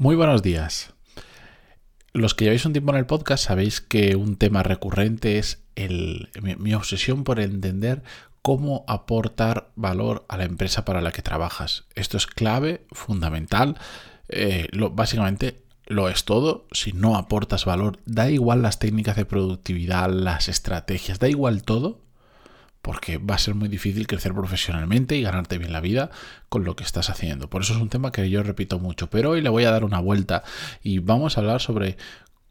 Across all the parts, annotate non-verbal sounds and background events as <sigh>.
Muy buenos días. Los que lleváis un tiempo en el podcast sabéis que un tema recurrente es el, mi, obsesión por entender cómo aportar valor a la empresa para la que trabajas. Esto es clave, fundamental. Eh, básicamente lo es todo. Si no aportas valor, da igual las técnicas de productividad, las estrategias, da igual todo porque va a ser muy difícil crecer profesionalmente y ganarte bien la vida con lo que estás haciendo. Por eso es un tema que yo repito mucho, pero hoy le voy a dar una vuelta y vamos a hablar sobre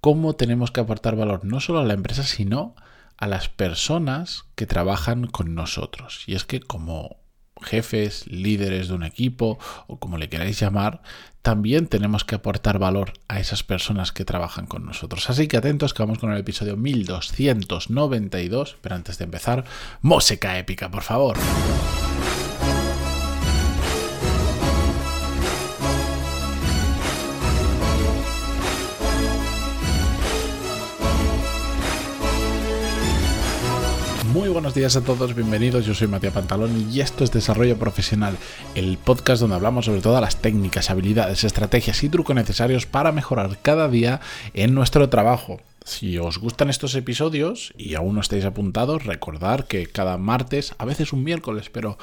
cómo tenemos que aportar valor no solo a la empresa, sino a las personas que trabajan con nosotros. Y es que como jefes, líderes de un equipo o como le queráis llamar, también tenemos que aportar valor a esas personas que trabajan con nosotros. Así que atentos que vamos con el episodio 1292, pero antes de empezar, música épica, por favor. Buenos días a todos, bienvenidos. Yo soy Matías Pantalón y esto es Desarrollo Profesional, el podcast donde hablamos sobre todas las técnicas, habilidades, estrategias y trucos necesarios para mejorar cada día en nuestro trabajo. Si os gustan estos episodios y aún no estáis apuntados, recordad que cada martes, a veces un miércoles, pero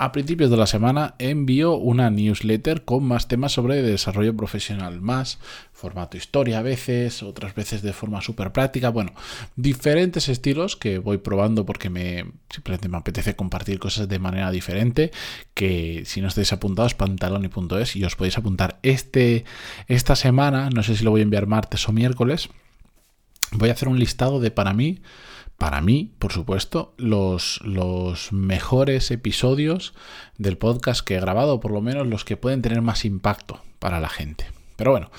a principios de la semana envío una newsletter con más temas sobre desarrollo profesional, más formato historia a veces, otras veces de forma súper práctica, bueno, diferentes estilos que voy probando porque me simplemente me apetece compartir cosas de manera diferente, que si no estáis apuntados, pantaloni.es y os podéis apuntar este, esta semana, no sé si lo voy a enviar martes o miércoles, voy a hacer un listado de para mí para mí, por supuesto, los, los, mejores episodios del podcast que he grabado, por lo menos los que pueden tener más impacto para la gente. Pero bueno,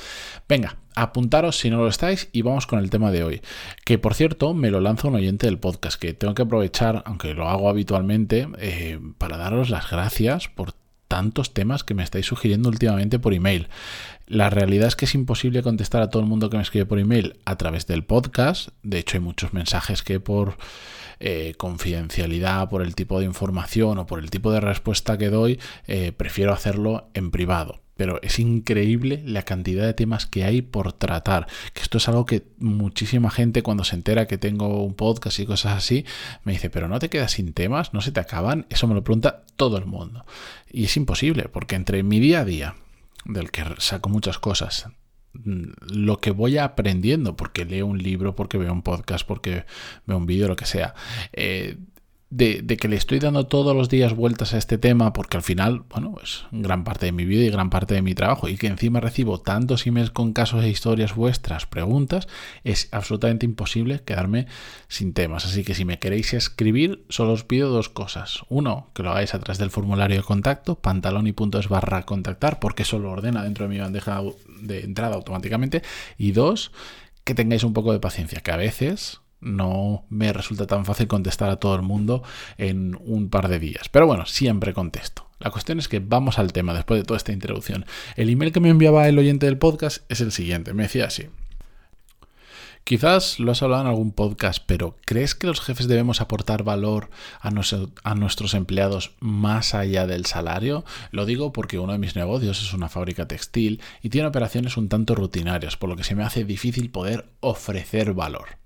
venga, apuntaros si no lo estáis y vamos con el tema de hoy. Que por cierto, me lo lanza un oyente del podcast, que tengo que aprovechar, aunque lo hago habitualmente, eh, para daros las gracias por tantos temas que me estáis sugiriendo últimamente por email. La realidad es que es imposible contestar a todo el mundo que me escribe por email a través del podcast. De hecho, hay muchos mensajes que por eh, confidencialidad, por el tipo de información o por el tipo de respuesta que doy, eh, prefiero hacerlo en privado pero es increíble la cantidad de temas que hay por tratar. Que esto es algo que muchísima gente cuando se entera que tengo un podcast y cosas así, me dice, pero no te quedas sin temas, no se te acaban. Eso me lo pregunta todo el mundo. Y es imposible, porque entre mi día a día, del que saco muchas cosas, mm, lo que voy aprendiendo, porque leo un libro, porque veo un podcast, porque veo un vídeo, lo que sea, eh, de, que le estoy dando todos los días vueltas a este tema, porque al final, bueno, es gran parte de mi vida y gran parte de mi trabajo, y que encima recibo tantos emails con casos e historias vuestras, preguntas, es absolutamente imposible quedarme sin temas. Así que si me queréis escribir, solo os pido dos cosas. Uno, que lo hagáis a través del formulario de contacto, pantaloni.es barra contactar, porque eso lo ordena dentro de mi bandeja de entrada automáticamente. Y dos, que tengáis un poco de paciencia, que a veces no me resulta tan fácil contestar a todo el mundo en un par de días. Pero bueno, siempre contesto. La cuestión es que vamos al tema después de toda esta introducción. El email que me enviaba el oyente del podcast es el siguiente. Me decía así. Quizás lo has hablado en algún podcast, pero ¿crees que los jefes debemos aportar valor a, a, nuestros empleados más allá del salario? Lo digo porque uno de mis negocios es una fábrica textil y tiene operaciones un tanto rutinarias, por lo que se me hace difícil poder ofrecer valor.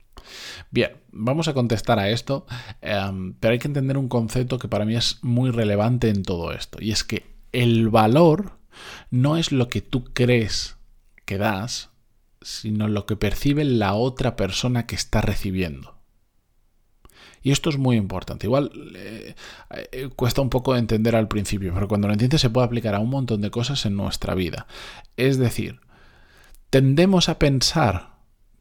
Bien, vamos a contestar a esto, em, pero hay que entender un concepto que para mí es muy relevante en todo esto, y es que el valor no es lo que tú crees que das, sino lo que percibe la otra persona que está recibiendo. Y esto es muy importante. Igual eh, eh, cuesta un poco de entender al principio, pero cuando lo entiendes se puede aplicar a un montón de cosas en nuestra vida. Es decir, tendemos a pensar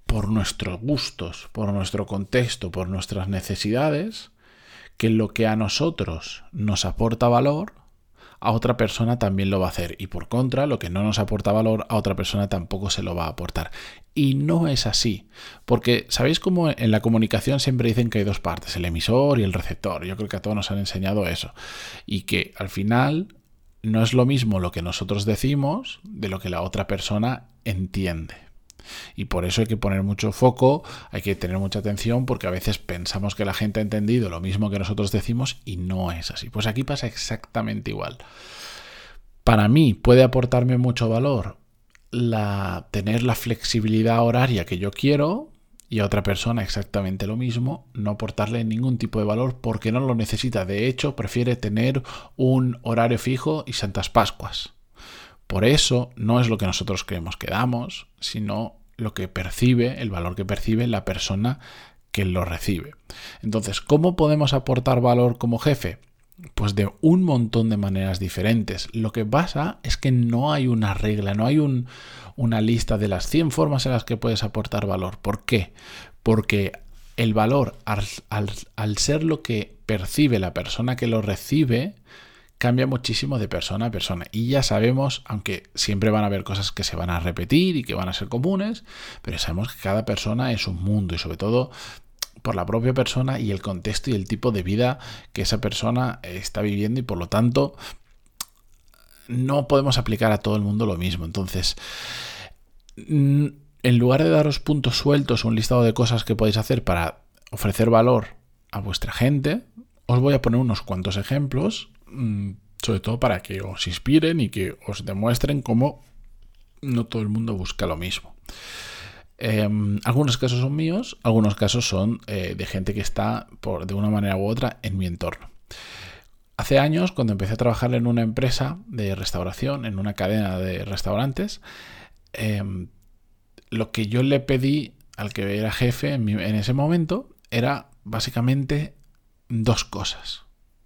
por nuestros gustos, por nuestro contexto, por nuestras necesidades, que lo que a nosotros nos aporta valor, a otra persona también lo va a hacer. Y por contra, lo que no nos aporta valor, a otra persona tampoco se lo va a aportar. Y no es así. Porque, ¿sabéis cómo en la comunicación siempre dicen que hay dos partes, el emisor y el receptor? Yo creo que a todos nos han enseñado eso. Y que al final no es lo mismo lo que nosotros decimos de lo que la otra persona entiende. Y por eso hay que poner mucho foco, hay que tener mucha atención porque a veces pensamos que la gente ha entendido lo mismo que nosotros decimos y no es así. Pues aquí pasa exactamente igual. Para mí puede aportarme mucho valor la, tener la flexibilidad horaria que yo quiero y a otra persona exactamente lo mismo, no aportarle ningún tipo de valor porque no lo necesita. De hecho, prefiere tener un horario fijo y Santas Pascuas. Por eso no es lo que nosotros creemos que damos, sino lo que percibe, el valor que percibe la persona que lo recibe. Entonces, ¿cómo podemos aportar valor como jefe? Pues de un montón de maneras diferentes. Lo que pasa es que no hay una regla, no hay una lista de las 100 formas en las que puedes aportar valor. ¿Por qué? Porque el valor, al, ser lo que percibe la persona que lo recibe, cambia muchísimo de persona a persona. Y ya sabemos, aunque siempre van a haber cosas que se van a repetir y que van a ser comunes, pero sabemos que cada persona es un mundo y sobre todo por la propia persona y el contexto y el tipo de vida que esa persona está viviendo y por lo tanto no podemos aplicar a todo el mundo lo mismo. Entonces, en lugar de daros puntos sueltos un listado de cosas que podéis hacer para ofrecer valor a vuestra gente, os voy a poner unos cuantos ejemplos, mm, sobre todo para que os inspiren y que os demuestren cómo no todo el mundo busca lo mismo. Em, algunos casos son míos, algunos casos son eh, de gente que está por, de una manera u otra en mi entorno. Hace años, cuando empecé a trabajar en una empresa de restauración, en una cadena de restaurantes, em, lo que yo le pedí al que era jefe en ese momento era básicamente dos cosas.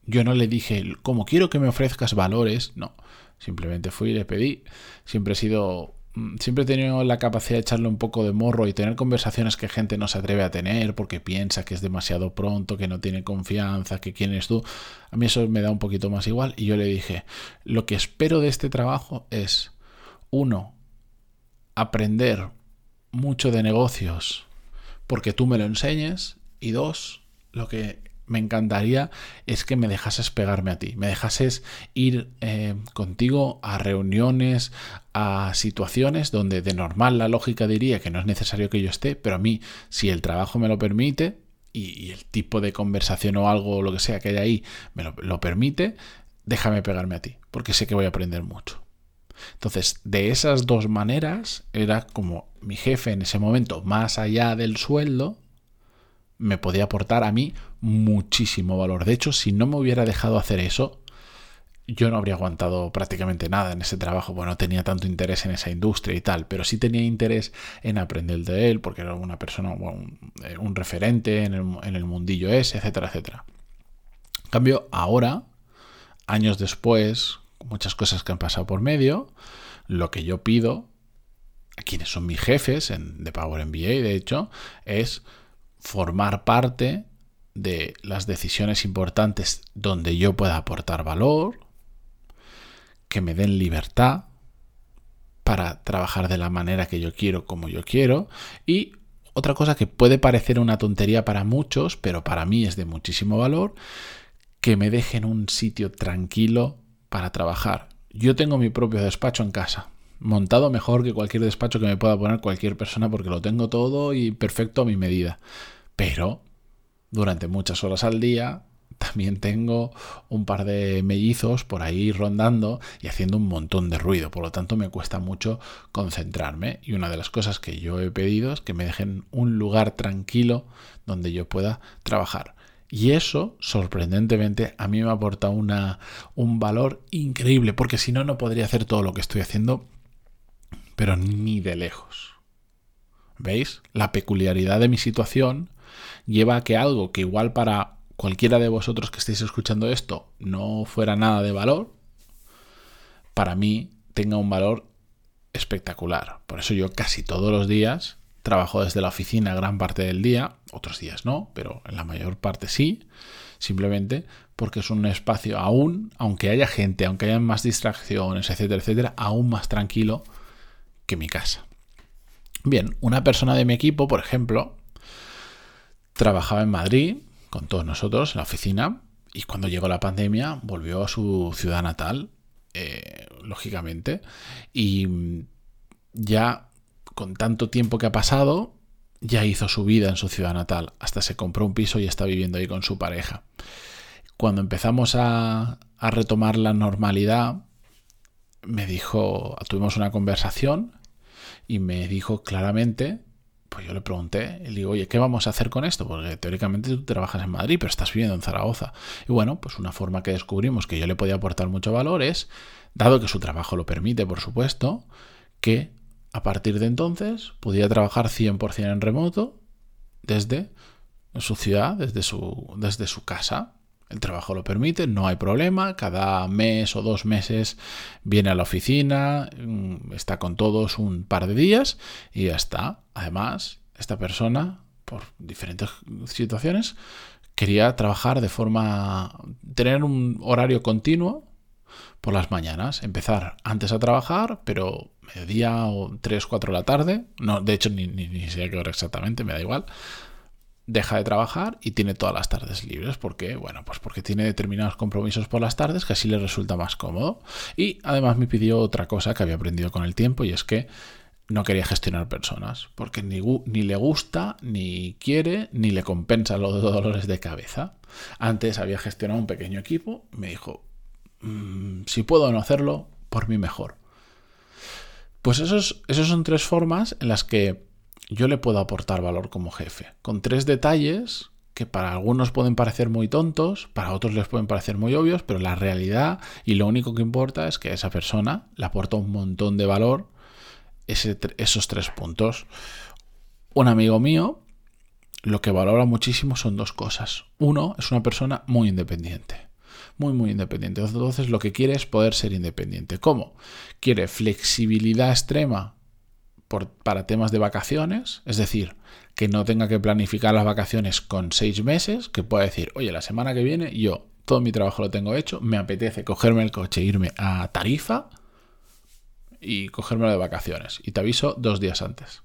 Yo no le dije, como quiero que me ofrezcas valores, no. Simplemente fui y le pedí. Siempre he sido Mm, siempre he tenido la capacidad de echarle un poco de morro y tener conversaciones que gente no se atreve a tener porque piensa que es demasiado pronto, que no tiene confianza, que quién es tú. A mí eso me da un poquito más igual y yo le dije, lo que espero de este trabajo es, uno, aprender mucho de negocios porque tú me lo enseñes y dos, lo que me encantaría es que me dejases pegarme a ti, me dejases ir eh, contigo a reuniones, a situaciones donde de normal la lógica diría que no es necesario que yo esté, pero a mí, si el trabajo me lo permite y, el tipo de conversación o algo, o lo que sea que hay ahí, me lo, lo permite, déjame pegarme a ti, porque sé que voy a aprender mucho. Entonces, de esas dos maneras, era como mi jefe en ese momento, más allá del sueldo, me podía aportar a mí muchísimo valor. De hecho, si no me hubiera dejado hacer eso, yo no habría aguantado prácticamente nada en ese trabajo, bueno, no tenía tanto interés en esa industria y tal, pero sí tenía interés en aprender de él, porque era una persona, un, eh, referente en el, en el mundillo ese, etcétera, etcétera. En cambio, ahora, años después, muchas cosas que han pasado por medio, lo que yo pido a quienes son mis jefes en, de Power MBA, de hecho, es formar parte de las decisiones importantes donde yo pueda aportar valor, que me den libertad para trabajar de la manera que yo quiero, como yo quiero, y otra cosa que puede parecer una tontería para muchos, pero para mí es de muchísimo valor, que me dejen un sitio tranquilo para trabajar. Yo tengo mi propio despacho en casa, montado mejor que cualquier despacho que me pueda poner cualquier persona porque lo tengo todo y perfecto a mi medida. Pero durante muchas horas al día también tengo un par de mellizos por ahí rondando y haciendo un montón de ruido. Por lo tanto, me cuesta mucho concentrarme. Y una de las cosas que yo he pedido es que me dejen un lugar tranquilo donde yo pueda trabajar. Y eso, sorprendentemente, a mí me aporta una, un valor increíble, porque si no, no podría hacer todo lo que estoy haciendo, pero ni de lejos. ¿Veis? La peculiaridad de mi situación lleva a que algo que igual para cualquiera de vosotros que estéis escuchando esto no fuera nada de valor, para mí tenga un valor espectacular. Por eso yo casi todos los días trabajo desde la oficina gran parte del día, otros días no, pero en la mayor parte sí, simplemente porque es un espacio aún, aunque haya gente, aunque haya más distracciones, etcétera, etcétera, aún más tranquilo que mi casa. Bien, una persona de mi equipo, por ejemplo, trabajaba en Madrid con todos nosotros en la oficina y cuando llegó la pandemia volvió a su ciudad natal, eh, lógicamente, y ya con tanto tiempo que ha pasado, ya hizo su vida en su ciudad natal, hasta se compró un piso y está viviendo ahí con su pareja. Cuando empezamos a, retomar la normalidad, me dijo, tuvimos una conversación y me dijo claramente, pues yo le pregunté, y le digo, oye, ¿qué vamos a hacer con esto? Porque teóricamente tú trabajas en Madrid, pero estás viviendo en Zaragoza. Y bueno, pues una forma que descubrimos que yo le podía aportar mucho valor es, dado que su trabajo lo permite, por supuesto, que a partir de entonces podía trabajar 100% en remoto desde su ciudad, desde su, desde su casa. El trabajo lo permite, no hay problema. Cada mes o dos meses viene a la oficina, mm, está con todos un par de días y ya está. Además, esta persona, por diferentes situaciones, quería trabajar de forma. tener un horario continuo por las mañanas. Empezar antes a trabajar, pero mediodía o 3, 4 de la tarde. No, de hecho, ni, ni, ni sé qué hora exactamente, me da igual deja de trabajar y tiene todas las tardes libres. ¿Por qué? Bueno, pues porque tiene determinados compromisos por las tardes que así le resulta más cómodo. Y además me pidió otra cosa que había aprendido con el tiempo y es que no quería gestionar personas, porque ni, ni le gusta, ni quiere, ni le compensa los <laughs> dolores de cabeza. Antes había gestionado un pequeño equipo, me dijo, mm, si puedo no hacerlo, por mí mejor. Pues esos, esos son tres formas en las que yo le puedo aportar valor como jefe, con tres detalles que para algunos pueden parecer muy tontos, para otros les pueden parecer muy obvios, pero la realidad y lo único que importa es que esa persona le aporta un montón de valor esos tres puntos. Un amigo mío lo que valora muchísimo son dos cosas. Uno, es una persona muy independiente. Muy, muy independiente. Entonces lo que quiere es poder ser independiente. ¿Cómo? Quiere flexibilidad extrema para temas de vacaciones, es decir, que no tenga que planificar las vacaciones con seis meses, que pueda decir, oye, la semana que viene yo todo mi trabajo lo tengo hecho, me apetece cogerme el coche, irme a Tarifa y cogérmelo de vacaciones. Y te aviso dos días antes.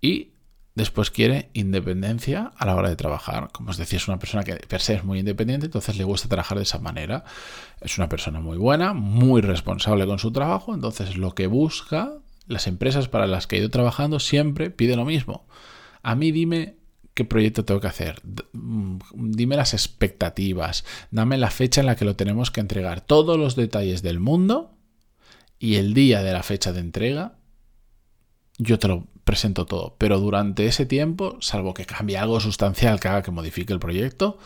Y después quiere independencia a la hora de trabajar. Como os decía, es una persona que per se es muy independiente, entonces le gusta trabajar de esa manera. Es una persona muy buena, muy responsable con su trabajo, entonces lo que busca las empresas para las que he ido trabajando siempre piden lo mismo. A mí dime qué proyecto tengo que hacer, mm, dime las expectativas, dame la fecha en la que lo tenemos que entregar, todos los detalles del mundo y el día de la fecha de entrega, yo te lo presento todo. Pero durante ese tiempo, salvo que cambie algo sustancial que haga que modifique el proyecto,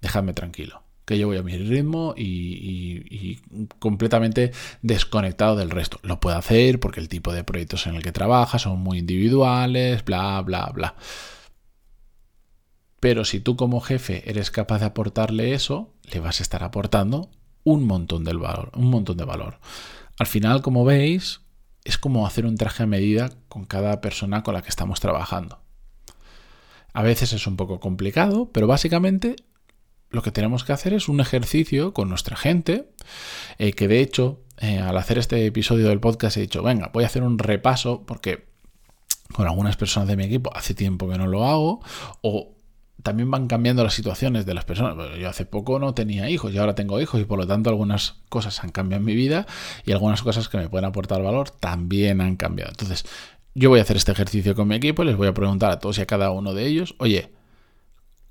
déjame tranquilo que yo voy a mi ritmo y, completamente desconectado del resto. Lo puedo hacer porque el tipo de proyectos en el que trabaja son muy individuales, bla, bla, bla. Pero si tú como jefe eres capaz de aportarle eso, le vas a estar aportando un montón, del valor, un montón de valor. Al final, como veis, es como hacer un traje a medida con cada persona con la que estamos trabajando. A veces es un poco complicado, pero básicamente lo que tenemos que hacer es un ejercicio con nuestra gente, eh, que de hecho, eh, al hacer este episodio del podcast he dicho, venga, voy a hacer un repaso porque con algunas personas de mi equipo hace tiempo que no lo hago, o también van cambiando las situaciones de las personas. Yo hace poco no tenía hijos y ahora tengo hijos y por lo tanto algunas cosas han cambiado en mi vida y algunas cosas que me pueden aportar valor también han cambiado. Entonces, yo voy a hacer este ejercicio con mi equipo y les voy a preguntar a todos y a cada uno de ellos, oye,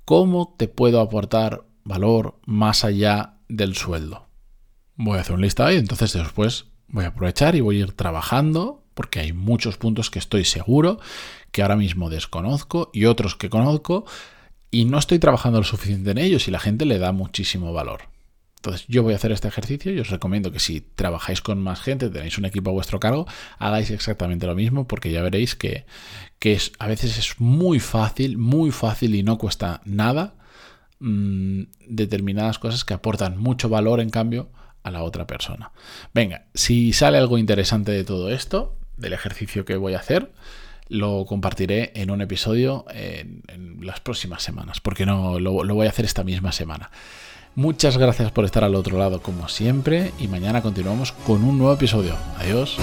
¿cómo te puedo aportar valor más allá del sueldo. Voy a hacer un listado y entonces después voy a aprovechar y voy a ir trabajando porque hay muchos puntos que estoy seguro que ahora mismo desconozco y otros que conozco y no estoy trabajando lo suficiente en ellos y la gente le da muchísimo valor. Entonces yo voy a hacer este ejercicio y os recomiendo que si trabajáis con más gente, tenéis un equipo a vuestro cargo, hagáis exactamente lo mismo porque ya veréis que, es, a veces es muy fácil, muy fácil y no cuesta nada Mm, determinadas cosas que aportan mucho valor en cambio a la otra persona. Venga, si sale algo interesante de todo esto, del ejercicio que voy a hacer, lo compartiré en un episodio en, las próximas semanas, porque no lo voy a hacer esta misma semana. Muchas gracias por estar al otro lado como siempre y mañana continuamos con un nuevo episodio. Adiós.